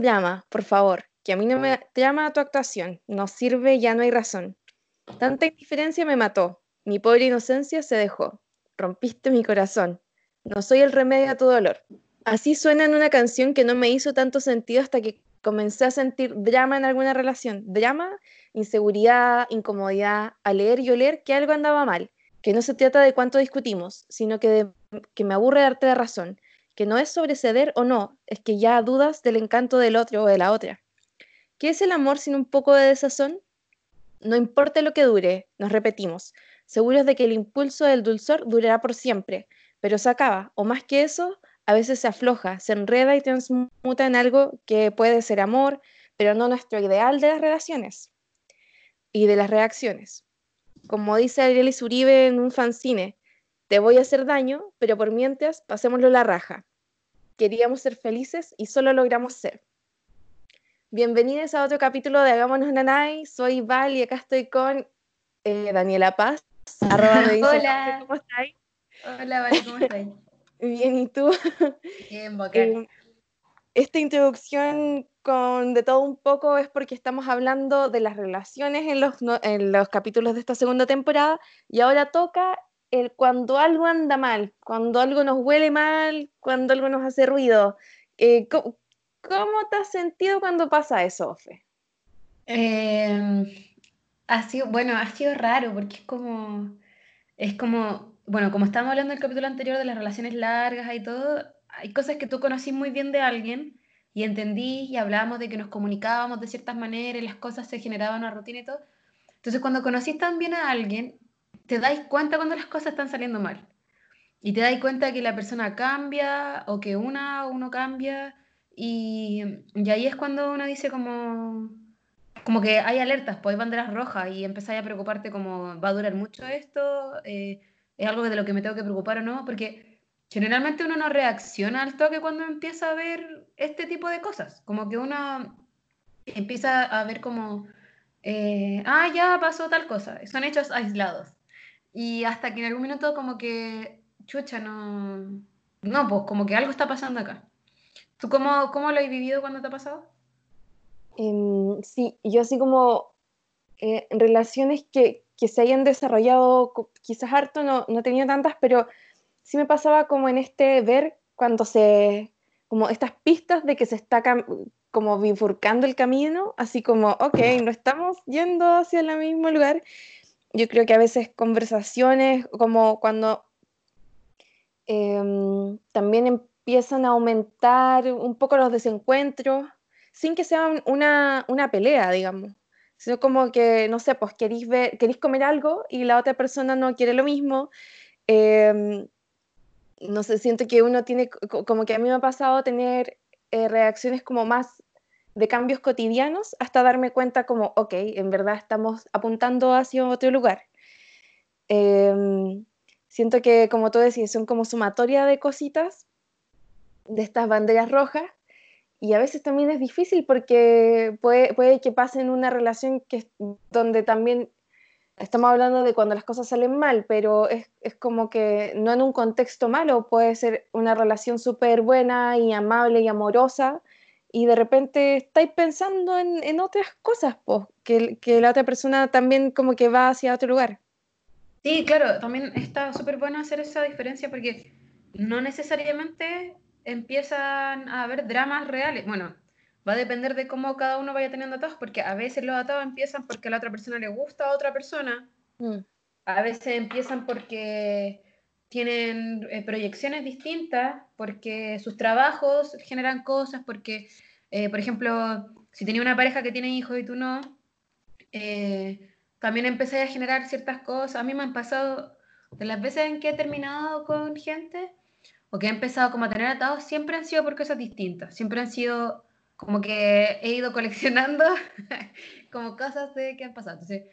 el drama, por favor, que a mí no me llama tu actuación, no sirve, ya no hay razón. Tanta indiferencia me mató, mi pobre inocencia se dejó, rompiste mi corazón, no soy el remedio a tu dolor. Así suena en una canción que no me hizo tanto sentido hasta que comencé a sentir drama en alguna relación. Drama, inseguridad, incomodidad, a leer y oler que algo andaba mal, que no se trata de cuánto discutimos, sino que, de, que me aburre darte la razón, que no es sobre ceder o no, es que ya dudas del encanto del otro o de la otra. ¿Qué es el amor sin un poco de desazón? No importa lo que dure, nos repetimos, seguros de que el impulso del dulzor durará por siempre, pero se acaba, o más que eso, a veces se afloja, se enreda y transmuta en algo que puede ser amor, pero no nuestro ideal de las relaciones y de las reacciones. Como dice Arielis Uribe en un fanzine, te voy a hacer daño, pero por mientras pasémoslo la raja. Queríamos ser felices y solo logramos ser. Bienvenidos a otro capítulo de Hagámonos Nanay. Soy Val y acá estoy con eh, Daniela Paz. Hola. ¿Cómo estás? Hola, Val, ¿cómo estás? Bien, ¿y tú? Bien, bacán. Eh, esta introducción con de todo un poco es porque estamos hablando de las relaciones en los, en los capítulos de esta segunda temporada y ahora toca el cuando algo anda mal, cuando algo nos huele mal, cuando algo nos hace ruido. Eh, ¿cómo, te has sentido cuando pasa eso, Ofe? Em, ha sido, bueno, ha sido raro porque es como, es como bueno, como estábamos hablando en el capítulo anterior de las relaciones largas y todo, hay cosas que tú conocí muy bien de alguien y entendí y hablábamos de que nos comunicábamos de ciertas maneras y las cosas se generaban una rutina y todo. Entonces, cuando conocís tan bien a alguien, te dais cuenta cuando las cosas están saliendo mal. Y te dais cuenta que la persona cambia o que una uno cambia. Y, y ahí es cuando uno dice como, como que hay alertas, pues hay banderas rojas y empezáis a preocuparte como va a durar mucho esto. Eh, es algo de lo que me tengo que preocupar o no, porque generalmente uno no reacciona al toque cuando empieza a ver este tipo de cosas, como que uno empieza a ver como, eh, ah, ya pasó tal cosa, son hechos aislados. Y hasta que en algún minuto como que, chucha, no, no, pues como que algo está pasando acá. ¿Tú cómo, cómo lo has vivido cuando te ha pasado? Em, sí, yo así como eh, relaciones que, que se hayan desarrollado, quizás harto no, no tenía tantas, pero sí me pasaba como en este ver cuando se, como estas pistas de que se está como bifurcando el camino, así como, ok, no estamos yendo hacia el mismo lugar. Yo creo que a veces conversaciones, como cuando em, también empiezan a aumentar un poco los desencuentros, sin que sea una, una pelea, digamos sino como que, no sé, pues queréis, ver, queréis comer algo y la otra persona no quiere lo mismo. Em, no sé, siento que uno tiene, como que a mí me ha pasado tener eh, reacciones como más de cambios cotidianos hasta darme cuenta como, ok, en verdad estamos apuntando hacia otro lugar. Em, siento que, como tú decías, son como sumatoria de cositas, de estas banderas rojas, y a veces también es difícil porque puede, puede que pase en una relación que, donde también estamos hablando de cuando las cosas salen mal, pero es, es como que no en un contexto malo, puede ser una relación súper buena y amable y amorosa, y de repente estáis pensando en, en otras cosas, pues, que, que, la otra persona también como que va hacia otro lugar. Sí, claro, también está súper bueno hacer esa diferencia porque no necesariamente empiezan a haber dramas reales. Bueno, va a depender de cómo cada uno vaya teniendo atados, porque a veces los atados empiezan porque a la otra persona le gusta a otra persona, mm. a veces empiezan porque tienen eh, proyecciones distintas, porque sus trabajos generan cosas, porque, eh, por ejemplo, si tenía una pareja que tiene hijos y tú no, eh, también empecé a generar ciertas cosas. A mí me han pasado, de las veces en que he terminado con gente, o que he empezado como a tener atados, siempre han sido por cosas distintas, siempre han sido como que he ido coleccionando como cosas de que han pasado. Entonces,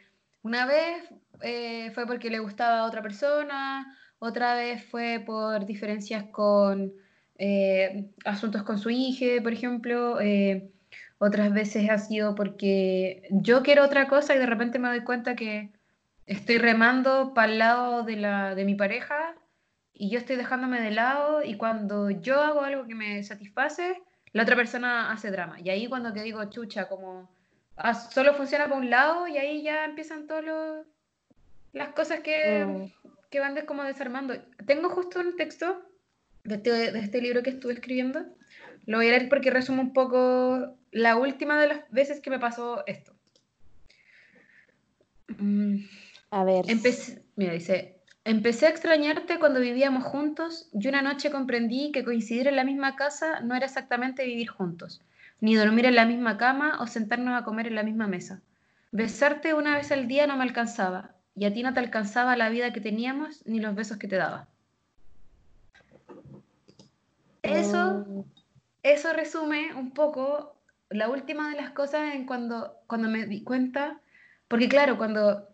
una vez eh, fue porque le gustaba a otra persona, otra vez fue por diferencias con eh, asuntos con su hija, por ejemplo, eh, otras veces ha sido porque yo quiero otra cosa y de repente me doy cuenta que estoy remando para el lado de, la, de mi pareja y yo estoy dejándome de lado y cuando yo hago algo que me satisface, la otra persona hace drama. Y ahí cuando te digo, chucha, como ah, solo funciona por un lado y ahí ya empiezan todas las cosas que, mm. Que van como desarmando. Tengo justo un texto de este, de este libro que estuve escribiendo. Lo voy a leer porque resumo un poco la última de las veces que me pasó esto. Mm. A ver. Empecé, mira, dice, empecé a extrañarte cuando vivíamos juntos y una noche comprendí que coincidir en la misma casa no era exactamente vivir juntos, ni dormir en la misma cama o sentarnos a comer en la misma mesa. Besarte una vez al día no me alcanzaba, y a ti no te alcanzaba la vida que teníamos ni los besos que te daba. Eso, oh. eso resume un poco la última de las cosas en cuando, cuando me di cuenta, porque claro, cuando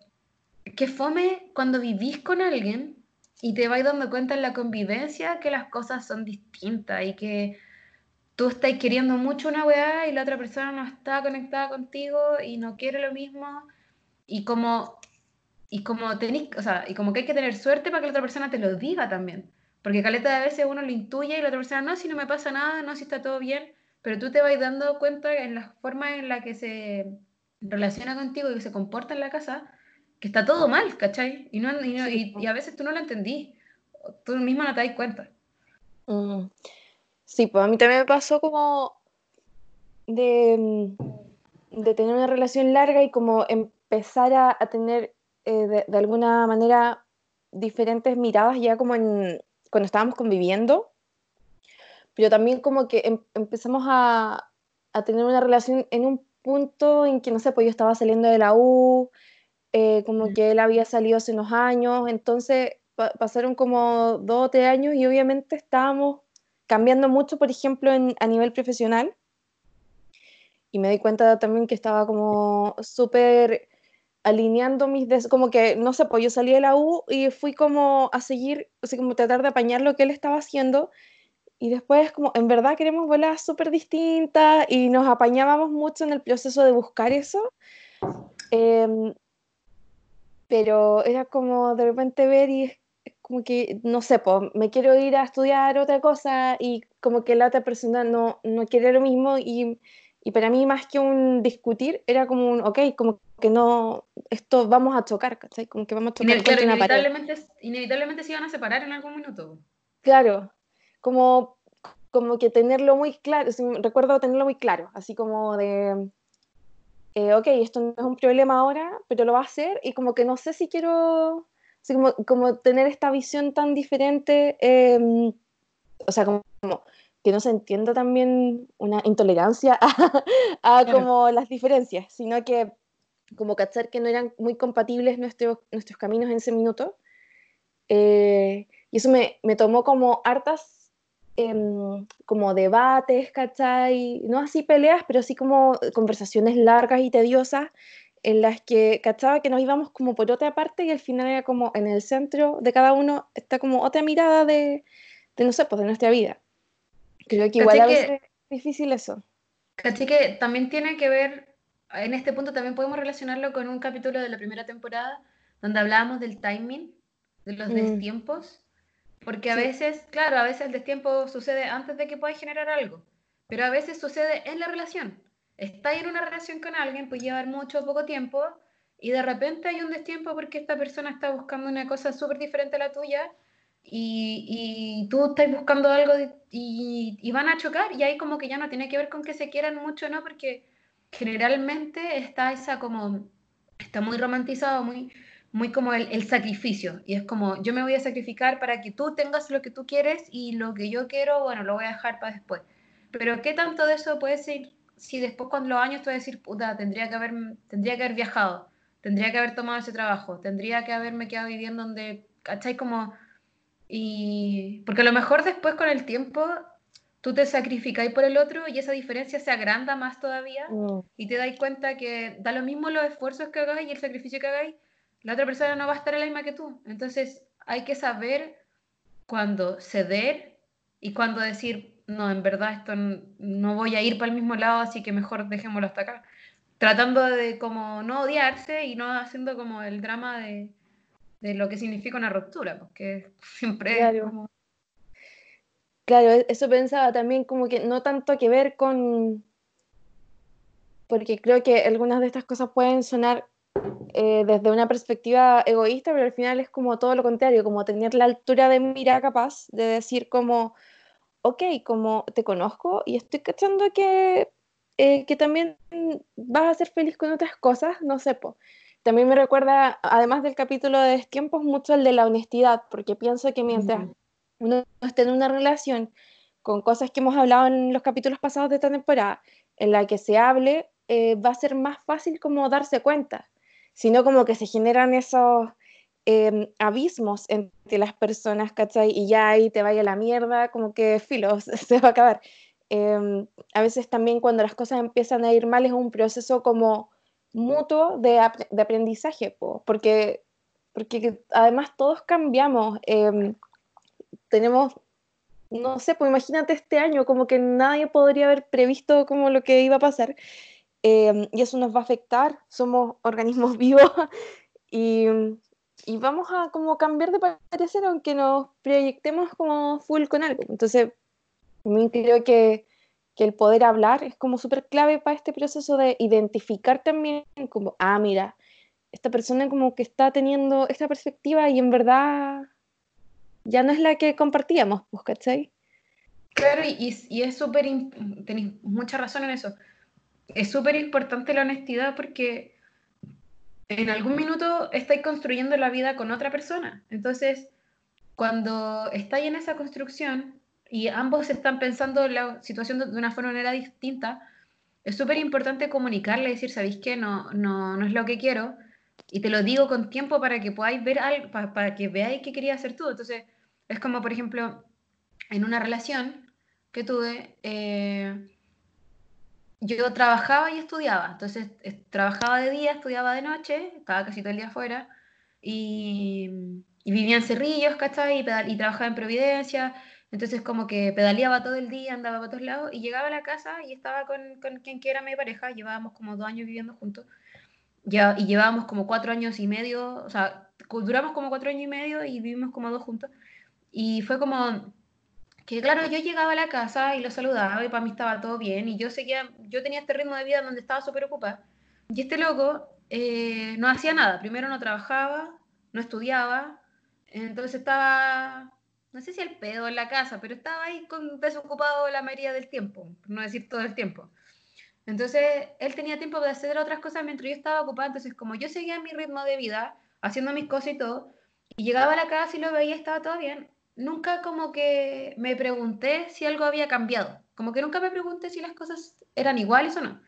que fome cuando vivís con alguien y te vais dando cuenta en la convivencia que las cosas son distintas y que tú estás queriendo mucho una weá y la otra persona no está conectada contigo y no quiere lo mismo y como y como tenés, o sea, y como que hay que tener suerte para que la otra persona te lo diga también. Porque caleta de veces uno lo intuye y la otra persona, no, si no me pasa nada, no, si está todo bien, pero tú te vas dando cuenta en la forma en la que se relaciona contigo y se comporta en la casa, que está todo mal, ¿cachai? Y, no, y, a veces tú no lo entendí, tú misma no te das cuenta. Mm. Sí, pues a mí también me pasó como de, de tener una relación larga y como empezar a, tener eh, de, alguna manera diferentes miradas ya como en cuando estábamos conviviendo, pero también como que em, empezamos a, a, tener una relación en un punto en que, no sé, pues yo estaba saliendo de la U, eh, como que él había salido hace unos años, entonces pasaron como dos o tres años y obviamente estábamos cambiando mucho, por ejemplo, en, a nivel profesional. Y me di cuenta también que estaba como súper alineando mis, des como que, no sé, pues yo salí de la U y fui como a seguir, así como tratar de apañar lo que él estaba haciendo. Y después, como, en verdad queremos volar súper distintas y nos apañábamos mucho en el proceso de buscar eso. Eh, pero era como de repente ver y como que, no sé, pues me quiero ir a estudiar otra cosa y como que la otra persona no, no quiere lo mismo y, y para mí más que un discutir era como un, ok, como que no, esto vamos a chocar, ¿cachai? Como que vamos a chocar claro, inevitablemente, inevitablemente se iban a separar en algún minuto. Claro, como, como que tenerlo muy claro, recuerdo tenerlo muy claro, así como de eh, ok, esto no es un problema ahora, pero lo va a hacer y como que no sé si quiero, así como, como tener esta visión tan diferente, em, o sea, como, que no se entienda también una intolerancia a, como las diferencias, sino que como cachar que no eran muy compatibles nuestros, nuestros caminos en ese minuto. Eh, y eso me, me tomó como hartas Em, como debates, ¿cachai? No así peleas, pero así como conversaciones largas y tediosas en las que, ¿cachaba? Que nos íbamos como por otra parte y al final era como en el centro de cada uno está como otra mirada de, de no sé, pues de nuestra vida. Creo que igual a veces es difícil eso. Caché que también tiene que ver, en este punto también podemos relacionarlo con un capítulo de la primera temporada donde hablábamos del timing, de los mm. destiempos porque a veces, claro, a veces el destiempo sucede antes de que puedas generar algo, pero a veces sucede en la relación. Estás en una relación con alguien, puede llevar mucho o poco tiempo, y de repente hay un destiempo porque esta persona está buscando una cosa súper diferente a la tuya, y, y, tú estás buscando algo y, y, van a chocar, y ahí como que ya no tiene que ver con que se quieran mucho, ¿no? Porque generalmente está esa como, está muy romantizado, muy muy como el, sacrificio. Y es como, yo me voy a sacrificar para que tú tengas lo que tú quieres y lo que yo quiero, bueno, lo voy a dejar para después. Pero ¿qué tanto de eso puede ser si después con los años tú vas a decir, puta, tendría que, haber, tendría que haber viajado, tendría que haber tomado ese trabajo, tendría que haberme quedado viviendo donde, ¿cachai? Como, y porque a lo mejor después con el tiempo tú te sacrificáis por el otro y esa diferencia se agranda más todavía mm. y te dais cuenta que da lo mismo los esfuerzos que hagáis y el sacrificio que hagáis, la otra persona no va a estar en la misma que tú. Entonces hay que saber cuándo ceder y cuándo decir, no, en verdad esto no voy a ir para el mismo lado, así que mejor dejémoslo hasta acá. Tratando de como no odiarse y no haciendo como el drama de, de lo que significa una ruptura, porque siempre es como... Claro, e-, eso pensaba también como que no tanto que ver con, porque creo que algunas de estas cosas pueden sonar eh, desde una perspectiva egoísta, pero al final es como todo lo contrario, como tener la altura de mira capaz de decir como, ok, como te conozco y estoy cachando que, eh, que también vas a ser feliz con otras cosas, no sé. También me recuerda, además del capítulo de tiempos, mucho el de la honestidad, porque pienso que mientras uno esté en una relación con cosas que hemos hablado en los capítulos pasados de esta temporada, en la que se hable, eh, va a ser más fácil como darse cuenta, sino como que se generan esos em, abismos entre las personas, ¿cachai? Y ya ahí te vaya la mierda, como que filo, se va a acabar. Em, a veces también cuando las cosas empiezan a ir mal es un proceso como mutuo de, de aprendizaje, porque, porque además todos cambiamos. Em, tenemos, no sé, pues imagínate este año, como que nadie podría haber previsto como lo que iba a pasar. Em, y eso nos va a afectar, somos organismos vivos y, y, vamos a como cambiar de parecer aunque nos proyectemos como full con algo. Entonces, creo que, que el poder hablar es como súper clave para este proceso de identificar también como, ah, mira, esta persona como que está teniendo esta perspectiva y en verdad ya no es la que compartíamos, pues, ¿cachai? Claro, y, y es súper, tenéis mucha razón en eso es súper importante la honestidad porque en algún minuto estáis construyendo la vida con otra persona. Entonces, cuando estáis en esa construcción y ambos están pensando la situación de una manera distinta, es súper importante comunicarle y decir, ¿sabéis qué? No, no, no es lo que quiero. Y te lo digo con tiempo para que podáis ver algo, para, que veáis qué quería hacer tú. Entonces, es como, por ejemplo, en una relación que tuve, eh, yo trabajaba y estudiaba, entonces trabajaba de día, estudiaba de noche, estaba casi todo el día afuera, y, vivía en Cerrillos, ¿cachai? Y, y, trabajaba en Providencia, entonces como que pedaleaba todo el día, andaba para todos lados, y llegaba a la casa y estaba con, con quien que era mi pareja, llevábamos como dos años viviendo juntos, ya, y llevábamos como cuatro años y medio, o sea, duramos como cuatro años y medio y vivimos como dos juntos, y fue como que claro, yo llegaba a la casa y lo saludaba y para mí estaba todo bien y yo seguía, yo tenía este ritmo de vida donde estaba súper ocupada. Y este loco eh, no hacía nada, primero no trabajaba, no estudiaba, entonces estaba, no sé si el pedo en la casa, pero estaba ahí con, desocupado la mayoría del tiempo, por no decir todo el tiempo. Entonces él tenía tiempo de hacer otras cosas mientras yo estaba ocupada, entonces como yo seguía mi ritmo de vida, haciendo mis cosas y todo, y llegaba a la casa y lo veía, estaba todo bien, nunca como que me pregunté si algo había cambiado. Como que nunca me pregunté si las cosas eran iguales o no.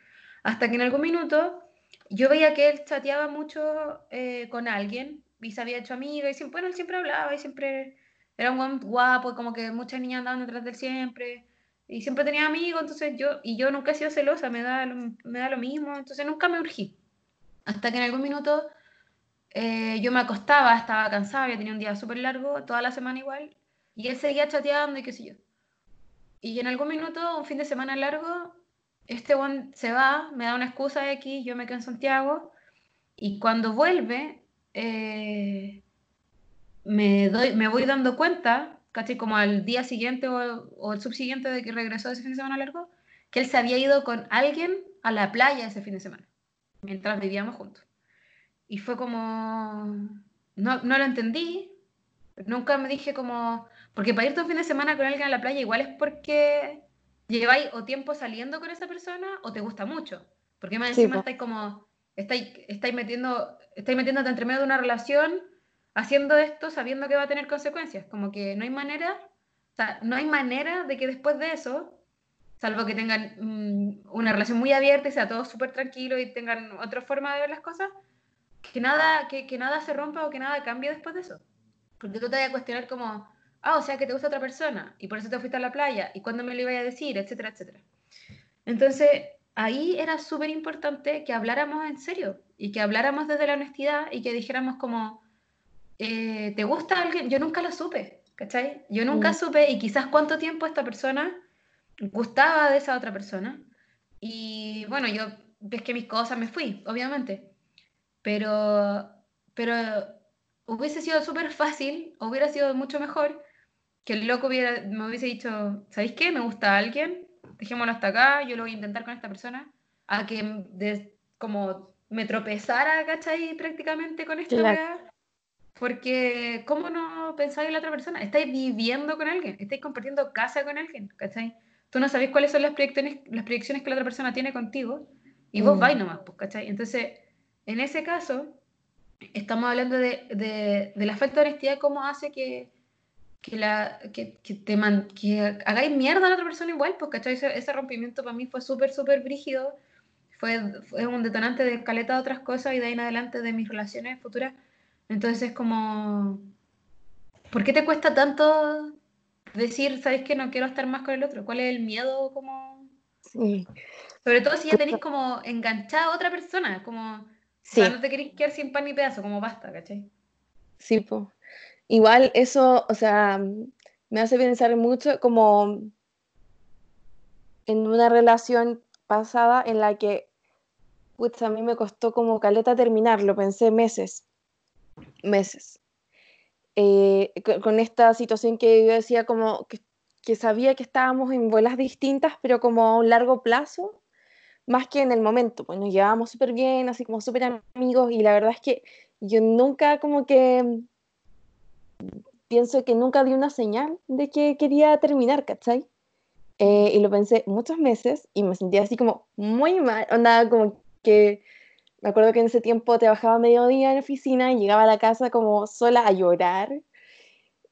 Hasta que en algún minuto yo veía que él chateaba mucho eh, con alguien y se había hecho amiga y siempre, bueno, él siempre hablaba y siempre era un guapo, como que muchas niñas andaban detrás de él siempre y siempre tenía amigos, entonces yo, y yo nunca he sido celosa, me da, me da lo mismo, entonces nunca me urgí. Hasta que en algún minuto eh, yo me acostaba, estaba cansada, había tenido un día súper largo, toda la semana igual, y él seguía chateando y qué sé yo. Y en algún minuto, un fin de semana largo, este one se va, me da una excusa X, yo me quedo en Santiago, y cuando vuelve, eh, me, doy, me voy dando cuenta, casi como al día siguiente o, o el subsiguiente de que regresó ese fin de semana largo, que él se había ido con alguien a la playa ese fin de semana, mientras vivíamos juntos. Y fue como, no, no lo entendí, nunca me dije como, porque para irte un fin de semana con alguien a la playa igual es porque lleváis o tiempo saliendo con esa persona o te gusta mucho. Porque más encima estáis como, estáis, estáis, metiendo, estáis metiéndote entre medio de una relación haciendo esto sabiendo que va a tener consecuencias. Como que no hay manera, o sea, no hay manera de que después de eso, salvo que tengan mm, una relación muy abierta y sea todo súper tranquilo y tengan otra forma de ver las cosas, que nada, que, que, nada se rompa o que nada cambie después de eso. Porque tú te vas a cuestionar como, ah, o sea que te gusta otra persona y por eso te fuiste a la playa y cuándo me lo iba a decir, etcétera, etcétera. Entonces, ahí era súper importante que habláramos en serio y que habláramos desde la honestidad y que dijéramos como, eh, ¿te gusta alguien? Yo nunca lo supe, ¿cachai? Yo nunca mm. supe y quizás cuánto tiempo esta persona gustaba de esa otra persona. Y bueno, yo ves que mis cosas me fui, obviamente. Pero, pero hubiese sido súper fácil, hubiera sido mucho mejor que el loco hubiera, me hubiese dicho, ¿sabéis qué? Me gusta alguien, dejémoslo hasta acá, yo lo voy a intentar con esta persona, a que de, como me tropezara, ¿cachai? Prácticamente con esta claro. Porque, ¿cómo no pensáis en la otra persona? Estáis viviendo con alguien, estáis compartiendo casa con alguien, ¿cachai? Tú no sabéis cuáles son las proyecciones, las proyecciones que la otra persona tiene contigo y vos mm. vais nomás, pues, ¿cachai? Entonces, en ese caso, estamos hablando de, de, de la falta de honestidad, cómo hace que, que, la, que, que te que hagáis mierda a la otra persona igual, ¿cachai? Ese, ese rompimiento para mí fue súper, súper brígido. Fue, fue un detonante de caleta de otras cosas y de ahí en adelante de mis relaciones futuras entonces es como, ¿por qué te cuesta tanto decir, sabes que no quiero estar más con el otro? ¿Cuál es el miedo como... Sí. Sobre todo si ya tenéis como enganchada a otra persona, como... Sí. no te queréis quedar sin pan ni pedazo, como basta, ¿cachai? Sí, pues. Igual eso, o sea, me hace pensar mucho como en una relación pasada en la que, pues a mí me costó como caleta terminarlo, pensé meses meses. Eh, con, esta situación que yo decía como que, sabía que estábamos en vuelas distintas, pero como a un largo plazo, más que en el momento. Pues nos llevábamos súper bien, así como súper amigos, y la verdad es que yo nunca como que pienso que nunca di una señal de que quería terminar, ¿cachai? Eh, y lo pensé muchos meses y me sentía así como muy mal, onda como que me acuerdo que en ese tiempo trabajaba mediodía en la oficina y llegaba a la casa como sola a llorar,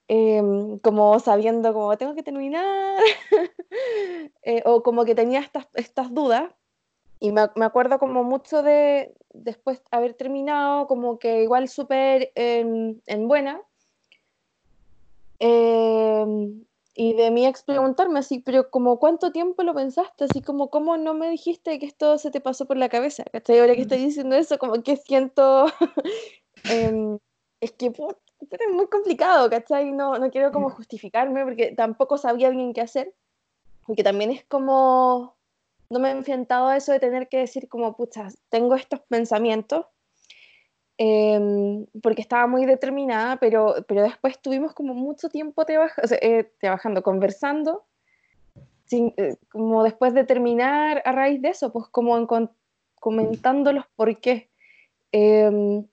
em, como sabiendo como tengo que terminar, eh, o como que tenía estas, estas dudas. Y me, me, acuerdo como mucho de después haber terminado, como que igual súper en, en buena. Eh, y de mi ex preguntarme así, pero como cuánto tiempo lo pensaste, así como cómo no me dijiste que esto se te pasó por la cabeza, ¿cachai? Ahora que estoy diciendo eso, como que siento, em, es que es muy complicado, ¿cachai? No, no quiero como justificarme porque tampoco sabía bien qué hacer, porque también es como, no me he enfrentado a eso de tener que decir como, pucha, tengo estos pensamientos, Em, porque estaba muy determinada, pero, pero después tuvimos como mucho tiempo eh, trabajando, conversando, sin, eh, como después de terminar a raíz de eso, pues como comentando los por qué. Em,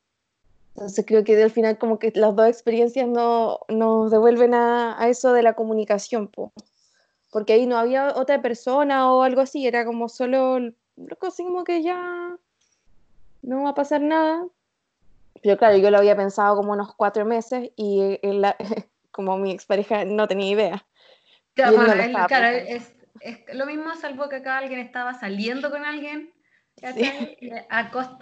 entonces creo que al final como que las dos experiencias no, nos devuelven a, a, eso de la comunicación, pues. Porque ahí no había otra persona o algo así, era como solo, así como que ya no va a pasar nada, pero claro, yo lo había pensado como unos cuatro meses y como mi expareja no tenía idea. Claro, es, lo mismo salvo que acá alguien estaba saliendo con alguien,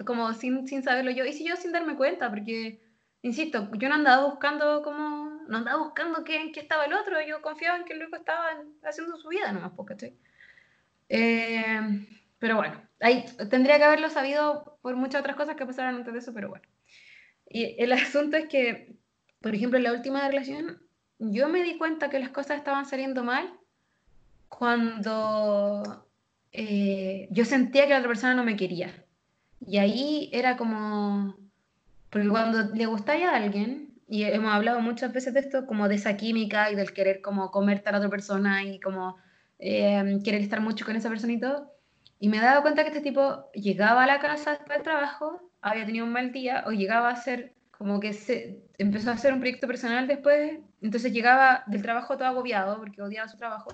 como sin, sin saberlo yo, y si yo sin darme cuenta, porque, insisto, yo no andaba buscando como, no andaba buscando qué, qué estaba el otro, yo confiaba en que el loco estaba haciendo su vida nomás, porque eh, pero bueno, ahí tendría que haberlo sabido por muchas otras cosas que pasaron antes de eso, pero bueno. Y el asunto es que, por ejemplo, en la última relación, yo me di cuenta que las cosas estaban saliendo mal cuando eh, yo sentía que la otra persona no me quería. Y ahí era como, porque cuando le gustaba a alguien, y hemos hablado muchas veces de esto, como de esa química y del querer como comerte a la otra persona y como eh, querer estar mucho con esa persona y todo, y me he dado cuenta que este tipo llegaba a la casa después del trabajo había tenido un mal día o llegaba a ser como que se empezó a hacer un proyecto personal después, entonces llegaba del trabajo todo agobiado porque odiaba su trabajo.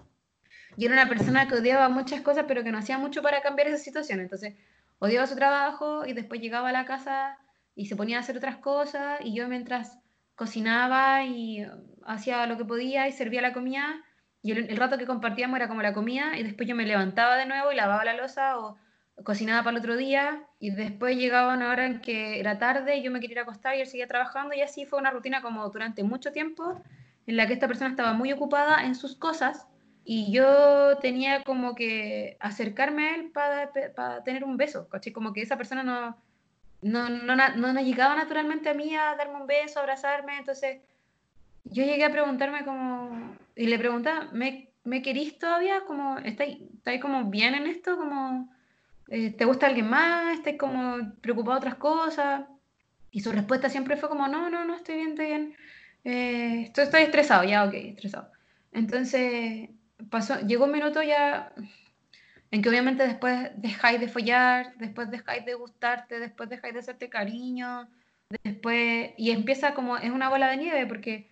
Y era una persona que odiaba muchas cosas, pero que no hacía mucho para cambiar esa situación. Entonces, odiaba su trabajo y después llegaba a la casa y se ponía a hacer otras cosas y yo mientras cocinaba y hacía lo que podía y servía la comida, y el, el rato que compartíamos era como la comida y después yo me levantaba de nuevo y lavaba la losa o cocinaba para el otro día. Y después llegaba una hora en que era tarde y yo me quería ir a acostar y él seguía trabajando. Y así fue una rutina como durante mucho tiempo en la que esta persona estaba muy ocupada en sus cosas. Y yo tenía como que acercarme a él para, para tener un beso, ¿caché? Como que esa persona no, no, no, no, no, llegaba naturalmente a mí a darme un beso, a abrazarme, entonces yo llegué a preguntarme como, y le preguntaba, ¿me, me querís todavía? Como, ¿estáis, ¿estáis como bien en esto? Como eh, ¿te gusta alguien más? ¿Estás como preocupado de otras cosas? Y su respuesta siempre fue como, no, no, no, estoy bien, estoy bien. Eh, estoy, estoy, estresado, ya, ok, estresado. Entonces, pasó, llegó un minuto ya en que obviamente después dejáis de follar, después dejáis de gustarte, después dejáis de hacerte cariño, después, y empieza como, es una bola de nieve, porque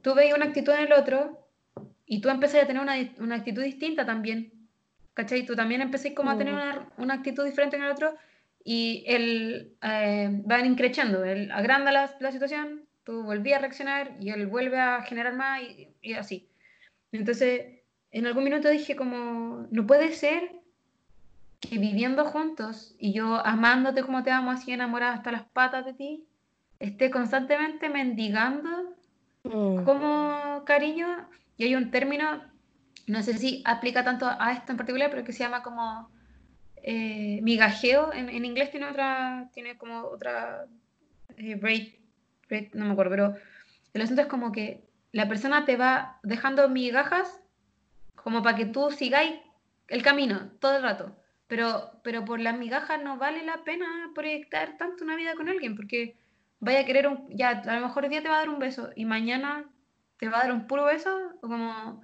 tú veis una actitud en el otro y tú empecé a tener una, una actitud distinta también, ¿cachai? Tú también empecé como a tener mm. una, una, actitud diferente en el otro y él eh, va increchando, él agranda la, la, situación, tú volví a reaccionar y él vuelve a generar más y, y así. Entonces, en algún minuto dije como, no puede ser que viviendo juntos y yo amándote como te amo, así enamorada hasta las patas de ti, esté constantemente mendigando mm. como cariño. Y hay un término, no sé si aplica tanto a esto en particular, pero que se llama como eh, migajeo. En, en, inglés tiene otra, tiene como otra eh, rate, no me acuerdo, pero el asunto es como que la persona te va dejando migajas como para que tú sigáis el camino todo el rato. Pero, pero por las migajas no vale la pena proyectar tanto una vida con alguien, porque vaya a querer un, ya, a lo mejor el día te va a dar un beso y mañana te va a dar un puro beso, o como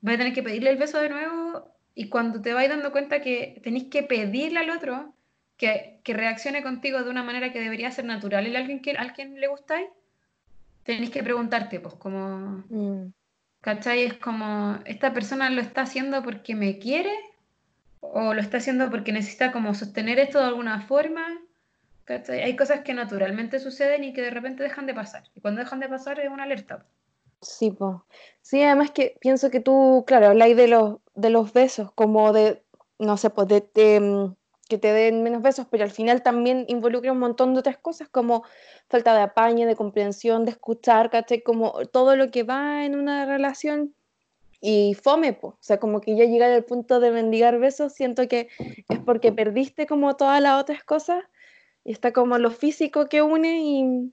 vas a tener que pedirle el beso de nuevo, y cuando te vais dando cuenta que tenéis que pedirle al otro que, que, reaccione contigo de una manera que debería ser natural en alguien que, al quien le gustáis, tenéis que preguntarte, pues, como... Mm. ¿Cachai? Es como, ¿esta persona lo está haciendo porque me quiere? ¿O lo está haciendo porque necesita como sostener esto de alguna forma? Hay cosas que naturalmente suceden y que de repente dejan de pasar. Y cuando dejan de pasar es una alerta. Sí, pues. Sí, además que pienso que tú, claro, habláis de los, de los besos, como de, no sé, pues de, mm, que te den menos besos, pero al final también involucra un montón de otras cosas como falta de apaño, de comprensión, de escuchar, ¿cachai? Como todo lo que va en una relación y fome, po. o sea, como que ya llegar al punto de mendigar besos, siento que es porque perdiste como todas las otras cosas y está como lo físico que une y...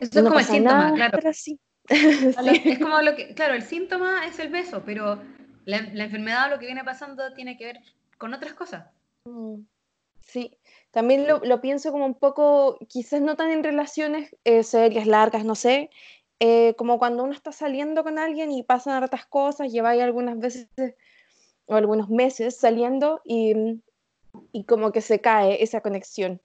Eso es como el síntoma, claro. Es como lo que, claro, el síntoma es el beso, pero la, la enfermedad o lo que viene pasando tiene que ver con otras cosas. Mm, sí, también lo, pienso como un poco, quizás no tan en relaciones eh, serias, largas, no sé, eh, como cuando uno está saliendo con alguien y pasan hartas cosas, lleváis algunas veces o algunos meses saliendo y, y como que se cae esa conexión.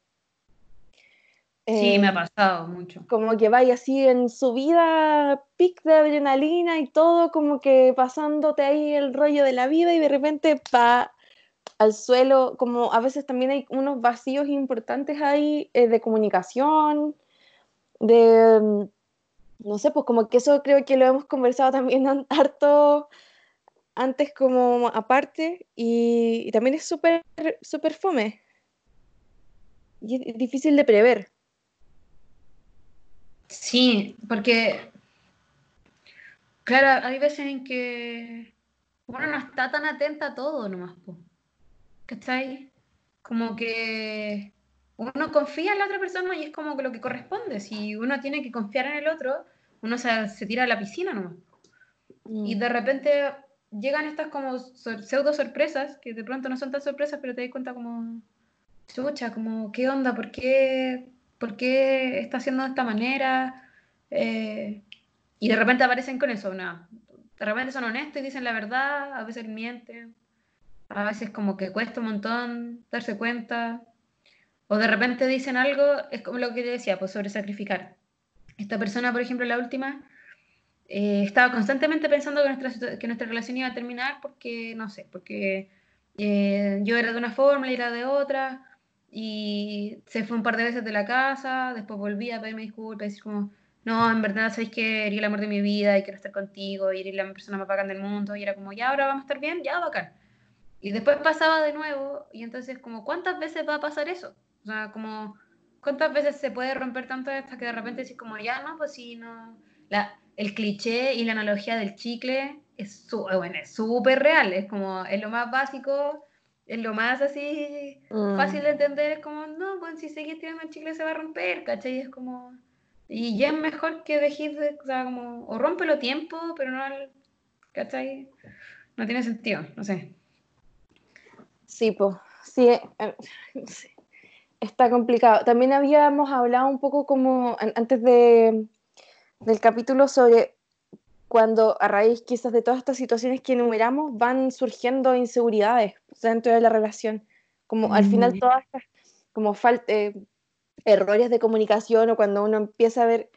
Sí, me ha eh, pasado mucho. Como que vaya así en su vida, pic de adrenalina y todo, como que pasándote ahí el rollo de la vida y de repente, pa, al suelo, como a veces también hay unos vacíos importantes ahí eh, de comunicación, de, mm, no sé, pues como que eso creo que lo hemos conversado también harto antes como aparte y, también es súper, súper fome y es difícil de prever. Sí, porque, claro, hay veces en que uno no está tan atenta a todo nomás. pues ¿cachai? Como que uno confía en la otra persona y es como lo que corresponde. Si uno tiene que confiar en el otro, uno se, se tira a la piscina nomás. Mm. Y de repente llegan estas como pseudo sorpresas, que de pronto no son tan sorpresas, pero te das cuenta como, chucha, como, ¿qué onda? ¿Por qué, ¿Por qué está haciendo de esta manera? Eh, y de repente aparecen con eso, no. De repente son honestos y dicen la verdad, a veces mienten a veces como que cuesta un montón darse cuenta, o de repente dicen algo, es como lo que te decía, pues sobre sacrificar. Esta persona, por ejemplo, la última, eh, estaba constantemente pensando que nuestra, que nuestra relación iba a terminar porque, no sé, porque eh, yo era de una forma, y era de otra, y se fue un par de veces de la casa, después volví a pedirme disculpas, decir como, no, en verdad, sabéis que eres el amor de mi vida y quiero estar contigo, y eres la persona más bacán del mundo, y era como, ya ahora vamos a estar bien, ya bacán. Y después pasaba de nuevo, y entonces, como, ¿cuántas veces va a pasar eso? O sea, como, ¿cuántas veces se puede romper tanto hasta que de repente decís, como, ya no, pues sí, no. La, el cliché y la analogía del chicle es bueno, súper real, es como, es lo más básico, es lo más así mm. fácil de entender, es como, no, pues si seguís tirando el chicle se va a romper, ¿cachai? Es como, y ya es mejor que dejes de, o sea, como, o rómpelo tiempo, pero no al, ¿cachai? No tiene sentido, no sé. Sí, pues, sí, está complicado. También habíamos hablado un poco como antes de, del capítulo sobre cuando a raíz quizás de todas estas situaciones que enumeramos van surgiendo inseguridades dentro de la relación. Como al final todas estas, como falta, eh, errores de comunicación o cuando uno empieza a ver,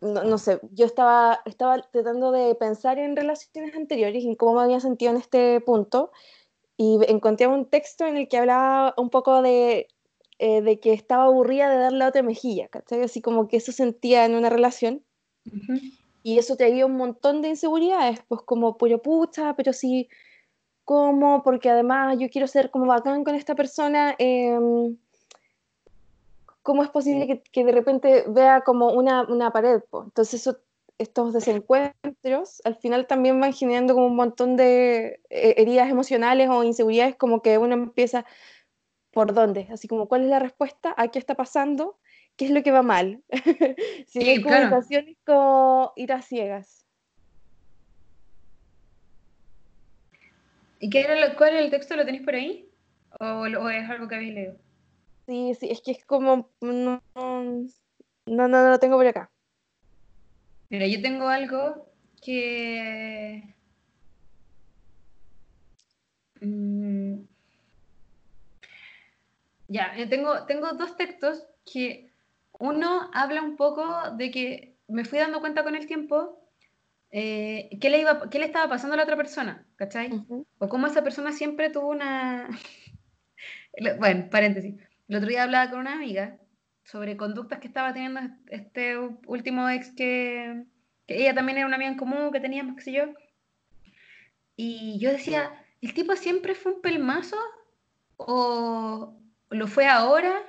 no, sé, yo estaba, estaba tratando de pensar en relaciones anteriores y en cómo me había sentido en este punto y encontré un texto en el que hablaba un poco de, eh, de que estaba aburrida de darle otra mejilla, ¿cachai? Así como que eso sentía en una relación. Y eso traía un montón de inseguridades, pues como, pero pucha, pero sí, ¿cómo? Porque además yo quiero ser como bacán con esta persona. Eh, ¿cómo es posible que, de repente vea como una, una pared? Entonces estos desencuentros al final también van generando como un montón de eh, heridas emocionales o inseguridades, como que uno empieza, ¿por dónde? Así como, ¿cuál es la respuesta? ¿A qué está pasando? ¿Qué es lo que va mal? si sí, hay comunicaciones como ir a ciegas. ¿Y qué era cuál es el texto? ¿Lo tenéis por ahí? ¿O, ¿O, es algo que habéis leído? Sí, sí, es que es como. No, no, no, no lo tengo por acá. Mira, yo tengo algo que. Mm, ya, eh, tengo, tengo dos textos que uno habla un poco de que me fui dando cuenta con el tiempo eh, qué, le iba, qué le estaba pasando a la otra persona, ¿cachai? O cómo esa persona siempre tuvo una... bueno, paréntesis. El otro día hablaba con una amiga sobre conductas que estaba teniendo este último ex que, ella también era una amiga en común que teníamos, qué sé yo. Y yo decía, ¿el tipo siempre fue un pelmazo? ¿O lo fue ahora?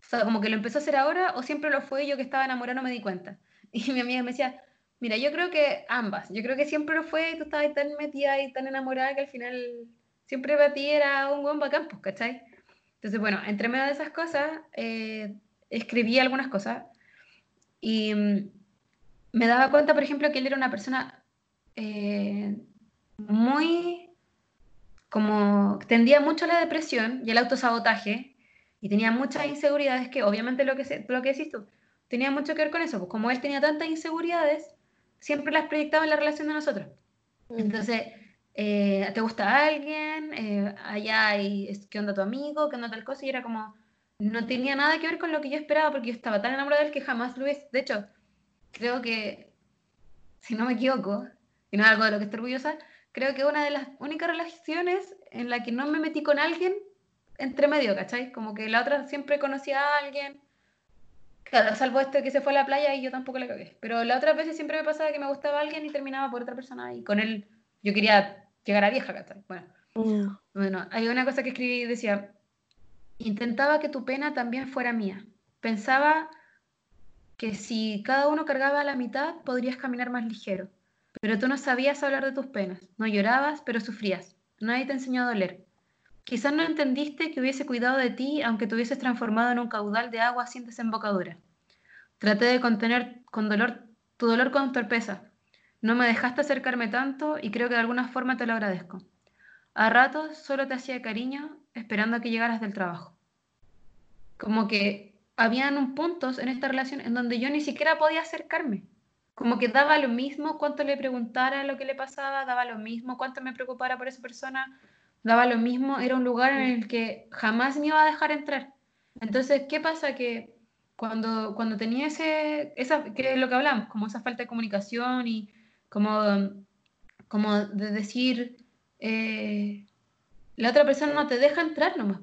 O sea, como que lo empezó a hacer ahora, o siempre lo fue y yo que estaba enamorada no me di cuenta. Y mi amiga me decía, mira, yo creo que ambas. Yo creo que siempre lo fue y tú estabas tan metida y tan enamorada que al final siempre para ti era un buen bacán, pues, ¿cachai? Entonces, bueno, entre medio de esas cosas, eh, escribí algunas cosas y mm, me daba cuenta, por ejemplo, que él era una persona eh, muy, como, tendía mucho a la depresión y el autosabotaje y tenía muchas inseguridades que, obviamente, lo que, lo que decís tú, tenía mucho que ver con eso, pues como él tenía tantas inseguridades, siempre las proyectaba en la relación de nosotros. Mm. Entonces, eh, ¿te gusta alguien? Eh, allá hay, ¿qué onda tu amigo? ¿Qué onda tal cosa? Y era como, no tenía nada que ver con lo que yo esperaba porque yo estaba tan enamorada de él que jamás lo hice. De hecho, creo que, si no me equivoco, y no es algo de lo que estoy orgullosa, creo que una de las únicas relaciones en la que no me metí con alguien entre medio, ¿cachai? Como que la otra siempre conocía a alguien. Claro, salvo este que se fue a la playa y yo tampoco le cagué. Pero la otra veces siempre me pasaba que me gustaba alguien y terminaba por otra persona y con él yo quería llegar a vieja, ¿cachai? Bueno, bueno, hay una cosa que escribí y decía, intentaba que tu pena también fuera mía. Pensaba que si cada uno cargaba la mitad, podrías caminar más ligero. Pero tú no sabías hablar de tus penas. No llorabas, pero sufrías. Nadie te enseñó a doler. Quizás no entendiste que hubiese cuidado de ti aunque te hubieses transformado en un caudal de agua sin desembocadura. Traté de contener con dolor tu dolor con torpeza, no me dejaste acercarme tanto y creo que de alguna forma te lo agradezco. A ratos solo te hacía cariño esperando a que llegaras del trabajo. Como que habían puntos en esta relación en donde yo ni siquiera podía acercarme. Como que daba lo mismo cuánto le preguntara lo que le pasaba, daba lo mismo cuánto me preocupara por esa persona, daba lo mismo, era un lugar en el que jamás me iba a dejar entrar. Entonces, ¿qué pasa? Que cuando, cuando tenía ese, esa, que es lo que hablamos, como esa falta de comunicación y como, como de decir, eh, la otra persona no te deja entrar nomás,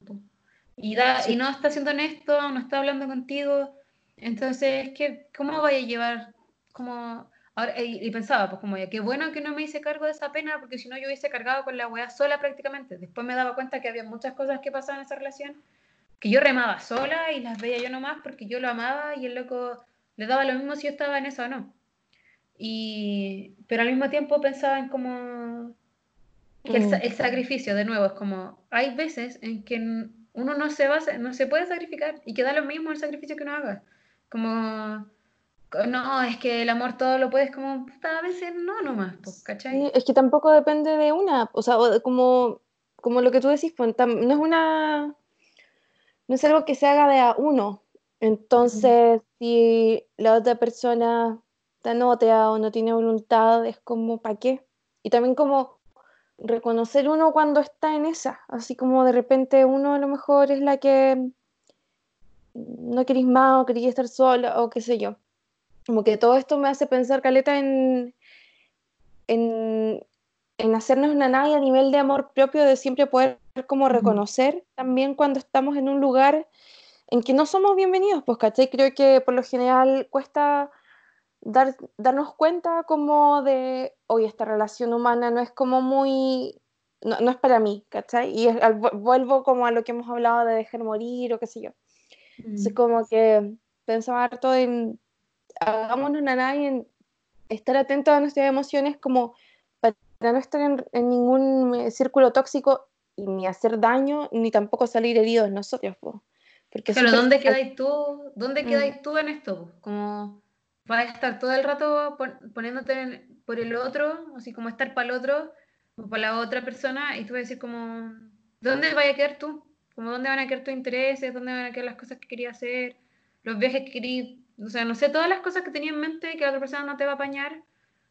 Y, da, y no está siendo honesto, no está hablando contigo, entonces, ¿qué, ¿cómo vaya a llevar? Como, ahora, y, pensaba, pues como, ya, qué bueno que no me hice cargo de esa pena, porque si no yo hubiese cargado con la weá sola prácticamente. Después me daba cuenta que había muchas cosas que pasaban en esa relación, que yo remaba sola y las veía yo nomás porque yo lo amaba y el loco le daba lo mismo si yo estaba en eso o no. Y, pero al mismo tiempo pensaba en como que el, mm. sacrificio, de nuevo, es como, hay veces en que uno no se, va, no se puede sacrificar y que da lo mismo el sacrificio que uno haga. Como, no, es que el amor todo lo puedes, como, a veces no nomás, pues, ¿cachai? es que tampoco depende de una, o sea, como, como lo que tú decís, pues, no es una, no es algo que se haga de a uno. Entonces, si la otra persona está noteado, no tiene voluntad, es como, ¿para qué? Y también como reconocer uno cuando está en esa, así como de repente uno a lo mejor es la que no querís más o quería estar sola o qué sé yo. Como que todo esto me hace pensar, Caleta, en, en, en hacernos una nave a nivel de amor propio, de siempre poder como reconocer también cuando estamos en un lugar en que no somos bienvenidos, pues, ¿cachai? Creo que por lo general cuesta dar, darnos cuenta como de, oye, esta relación humana no es como muy, no, no es para mí, ¿cachai? Y vuelvo como a lo que hemos hablado de dejar morir o qué sé yo. Es como que pensaba harto en, hagámonos una y en estar atentos a nuestras emociones como para no estar en, en ningún eh, círculo tóxico y ni hacer daño, ni tampoco salir heridos nosotros, pues. Porque Pero ¿dónde quedáis tú? ¿Dónde mm. quedáis tú en esto? Como vas a estar todo el rato poniéndote por el otro, así como estar para el otro o para la otra persona, y tú vas a decir como, ¿dónde vaya a quedar tú? Como dónde van a quedar tus intereses, dónde van a quedar las cosas que querías hacer, los viajes que querías, o sea, no sé, todas las cosas que tenía en mente que la otra persona no te va a apañar,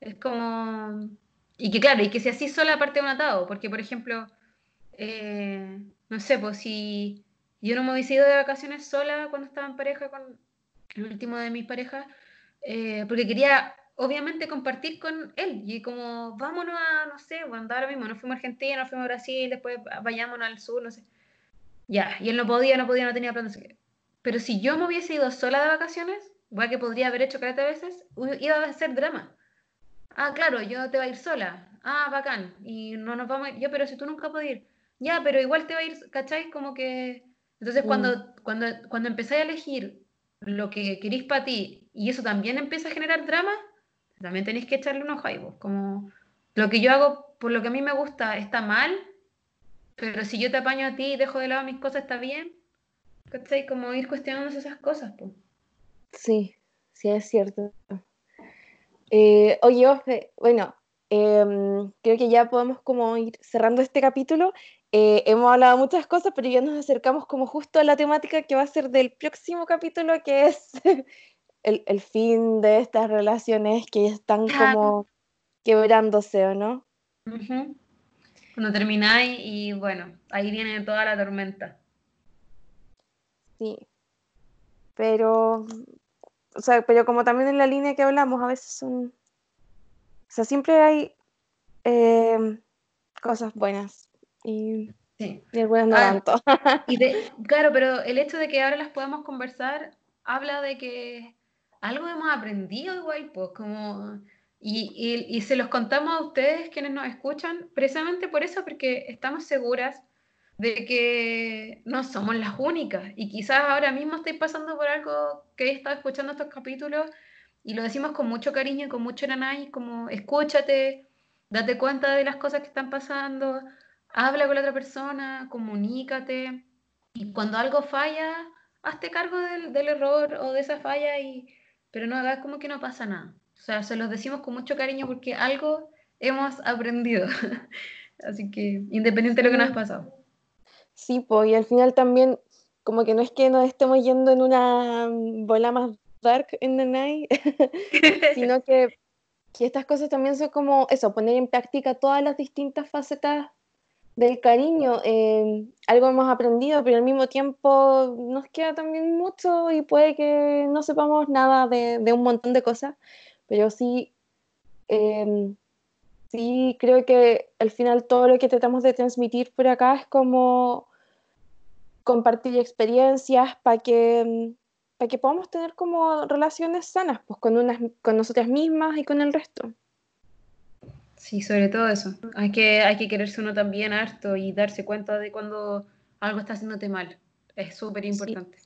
es como... Y que claro, y que si así sola parte de un atado, porque por ejemplo, eh, no sé, pues si yo no me hubiese ido de vacaciones sola cuando estaba en pareja con el último de mis parejas, eh, porque quería obviamente compartir con él y como vámonos a, no sé, cuando ahora mismo nos fuimos a Argentina, nos fuimos a Brasil, después vayámonos al sur, no sé. Ya, y él no podía, no podía, no tenía plan. Pero si yo me hubiese ido sola de vacaciones, igual que podría haber hecho 40 veces, iba a ser drama. Ah, claro, yo te voy a ir sola. Ah, bacán. Y no nos vamos a ir. Yo, pero si tú nunca puedes ir. Ya, pero igual te va a ir, ¿cachai? Como que entonces, cuando, mm. cuando, cuando empezáis a elegir lo que queréis para ti y eso también empieza a generar drama, también tenéis que echarle unos ojo Como lo que yo hago por lo que a mí me gusta está mal, pero si yo te apaño a ti y dejo de lado mis cosas, está bien. ¿Cachai? Como ir cuestionándose esas cosas, pues. Sí, sí, es cierto. Eh, oye, bueno, em, creo que ya podemos como ir cerrando este capítulo. Eh, hemos hablado muchas cosas, pero ya nos acercamos como justo a la temática que va a ser del próximo capítulo, que es el, fin de estas relaciones que están como quebrándose, ¿o no? Cuando termináis y bueno, ahí viene toda la tormenta. Sí. Pero, o sea, pero como también en la línea que hablamos, a veces son, o sea, siempre hay eh, cosas buenas y, sí. y no ah, tanto. y claro, pero el hecho de que ahora las podamos conversar habla de que algo hemos aprendido igual, pues como... Y, y, y, se los contamos a ustedes quienes nos escuchan, precisamente por eso, porque estamos seguras de que no somos las únicas. Y quizás ahora mismo estáis pasando por algo que he estado escuchando estos capítulos y lo decimos con mucho cariño y con mucho nanay, como escúchate, date cuenta de las cosas que están pasando, habla con la otra persona, comunícate, y cuando algo falla, hazte cargo del, error o de esa falla, y, pero no hagas como que no pasa nada. O sea, se los decimos con mucho cariño porque algo hemos aprendido. Así que, independiente de lo que nos ha pasado. Sí, pues, y al final también, como que no es que nos estemos yendo en una bola más dark en the night, sino que, que estas cosas también son como eso, poner en práctica todas las distintas facetas del cariño. Eh, algo hemos aprendido, pero al mismo tiempo nos queda también mucho y puede que no sepamos nada de, un montón de cosas, pero sí, em, sí creo que al final todo lo que tratamos de transmitir por acá es como compartir experiencias para que, para que podamos tener como relaciones sanas pues, con, unas, con nosotras mismas y con el resto. Sí, sobre todo eso. Hay que, hay que quererse uno también harto y darse cuenta de cuando algo está haciéndote mal. Es súper importante.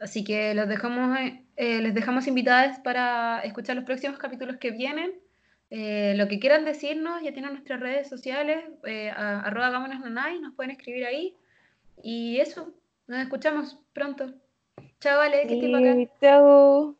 Así que los dejamos, eh, eh, les dejamos invitadas para escuchar los próximos capítulos que vienen. Eh, lo que quieran decirnos, ya tienen nuestras redes sociales, arroba nos pueden escribir ahí. Y eso, nos escuchamos pronto. Chao, que Chao.